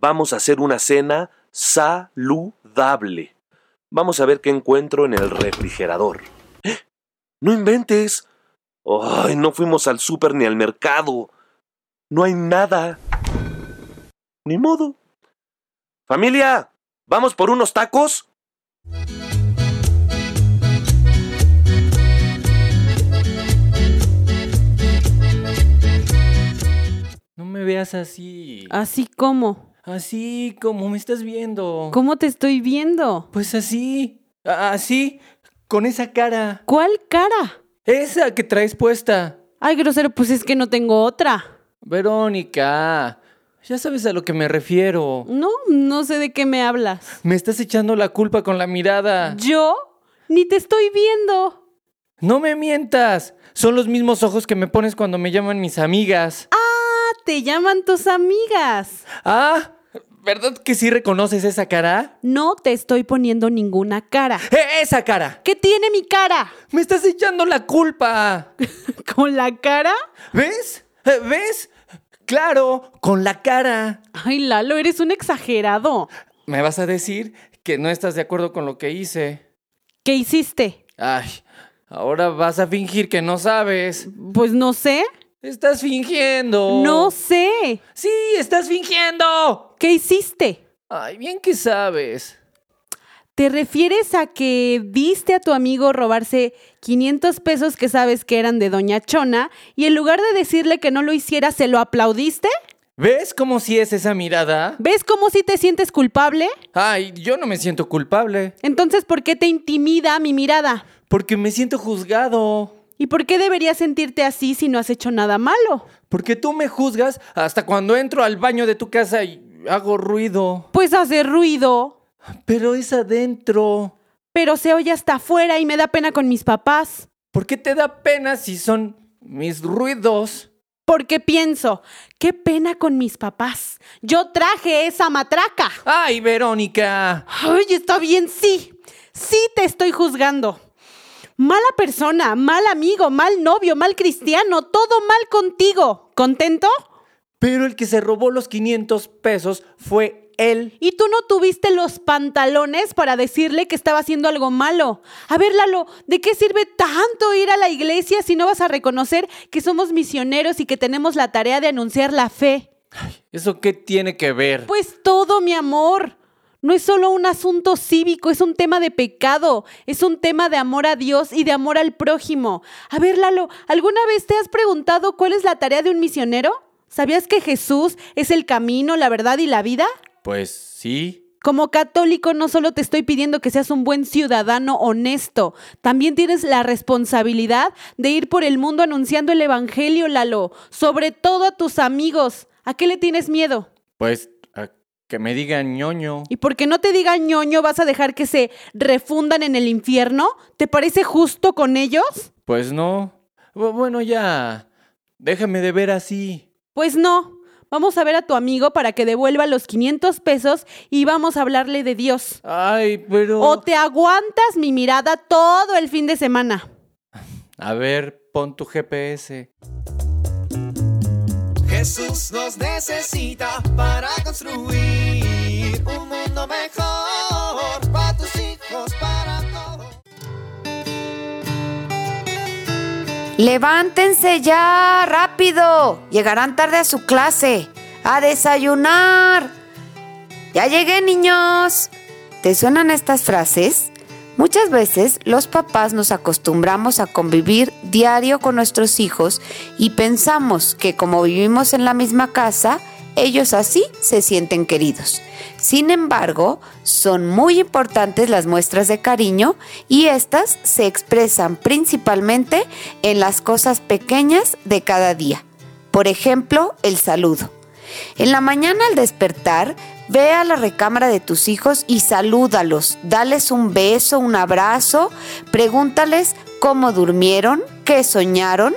Vamos a hacer una cena saludable. Vamos a ver qué encuentro en el refrigerador. ¡Eh! ¡No inventes! ¡Ay, no fuimos al súper ni al mercado! No hay nada. Ni modo. Familia, ¿vamos por unos tacos? No me veas así. Así como. Así como me estás viendo. ¿Cómo te estoy viendo? Pues así. Así. Con esa cara. ¿Cuál cara? Esa que traes puesta. Ay, grosero, pues es que no tengo otra. Verónica. Ya sabes a lo que me refiero. No, no sé de qué me hablas. Me estás echando la culpa con la mirada. ¿Yo? Ni te estoy viendo. No me mientas. Son los mismos ojos que me pones cuando me llaman mis amigas. Ah, te llaman tus amigas. Ah, ¿verdad que sí reconoces esa cara? No te estoy poniendo ninguna cara. ¡Eh, ¡Esa cara! ¿Qué tiene mi cara? Me estás echando la culpa. ¿Con la cara? ¿Ves? Eh, ¿Ves? Claro, con la cara. Ay, Lalo, eres un exagerado. Me vas a decir que no estás de acuerdo con lo que hice. ¿Qué hiciste? Ay, ahora vas a fingir que no sabes. Pues no sé. Estás fingiendo. No sé. Sí, estás fingiendo. ¿Qué hiciste? Ay, bien que sabes. ¿Te refieres a que viste a tu amigo robarse 500 pesos que sabes que eran de Doña Chona y en lugar de decirle que no lo hiciera, se lo aplaudiste? ¿Ves cómo si es esa mirada? ¿Ves cómo si te sientes culpable? Ay, yo no me siento culpable. Entonces, ¿por qué te intimida mi mirada? Porque me siento juzgado. ¿Y por qué deberías sentirte así si no has hecho nada malo? Porque tú me juzgas hasta cuando entro al baño de tu casa y hago ruido. Pues hace ruido, Pero es adentro. pero se oye hasta afuera y me da pena con mis papás. ¿Por qué te da pena si son mis ruidos? Porque pienso, qué pena con mis papás. Yo traje esa matraca. ¡Ay, Verónica! Ay, está bien, sí. Sí te estoy juzgando. Mala persona, mal amigo, mal novio, mal cristiano, todo mal contigo. ¿Contento? Pero el que se robó los 500 pesos fue él. Y tú no tuviste los pantalones para decirle que estaba haciendo algo malo. A ver, Lalo, ¿de qué sirve tanto ir a la iglesia si no vas a reconocer que somos misioneros y que tenemos la tarea de anunciar la fe? ¿Eso qué tiene que ver? Pues todo, mi amor. No es solo un asunto cívico, es un tema de pecado, es un tema de amor a Dios y de amor al prójimo. A ver, Lalo, ¿alguna vez te has preguntado cuál es la tarea de un misionero? ¿Sabías que Jesús es el camino, la verdad y la vida? Pues sí. Como católico no solo te estoy pidiendo que seas un buen ciudadano honesto, también tienes la responsabilidad de ir por el mundo anunciando el Evangelio, Lalo, sobre todo a tus amigos. ¿A qué le tienes miedo? Pues que me digan ñoño. ¿Y porque no te digan ñoño vas a dejar que se refundan en el infierno? ¿Te parece justo con ellos? Pues no. Bu- Bueno, ya. Déjame de ver así. Pues no. Vamos a ver a tu amigo para que devuelva los 500 pesos y vamos a hablarle de Dios. Ay, pero... O te aguantas mi mirada todo el fin de semana. A ver, pon tu GPS. Jesús nos necesita para construir un mundo mejor para tus hijos, para todos. Levántense ya, rápido. Llegarán tarde a su clase. A desayunar. Ya llegué, niños. ¿Te suenan estas frases? Muchas veces los papás nos acostumbramos a convivir diario con nuestros hijos y pensamos que como vivimos en la misma casa, ellos así se sienten queridos. Sin embargo, son muy importantes las muestras de cariño y estas se expresan principalmente en las cosas pequeñas de cada día. Por ejemplo, el saludo. En la mañana al despertar, ve a la recámara de tus hijos y salúdalos. Dales un beso, un abrazo, pregúntales cómo durmieron, qué soñaron.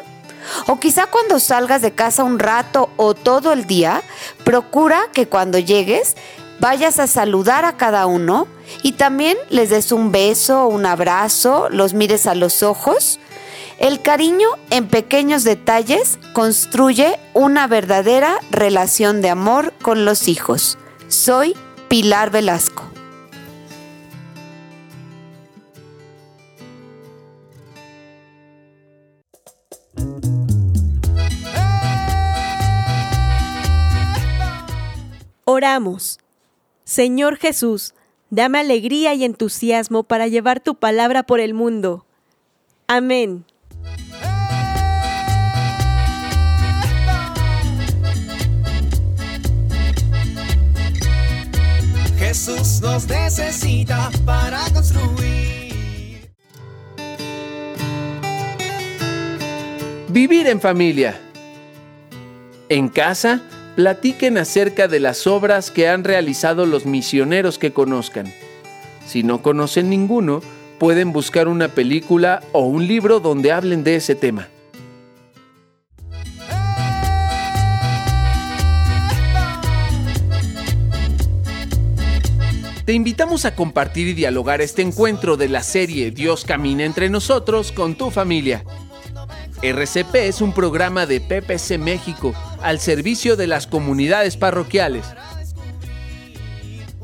O quizá cuando salgas de casa un rato o todo el día, procura que cuando llegues vayas a saludar a cada uno y también les des un beso, un abrazo, los mires a los ojos. El cariño en pequeños detalles construye una verdadera relación de amor con los hijos. Soy Pilar Velasco. Oramos. Señor Jesús, dame alegría y entusiasmo para llevar tu palabra por el mundo. Amén. Jesús nos necesita para construir. Vivir en familia. En casa, platiquen acerca de las obras que han realizado los misioneros que conozcan. Si no conocen ninguno, pueden buscar una película o un libro donde hablen de ese tema. Te invitamos a compartir y dialogar este encuentro de la serie Dios camina entre nosotros con tu familia. RCP es un programa de PPC México al servicio de las comunidades parroquiales.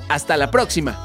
Hasta la próxima.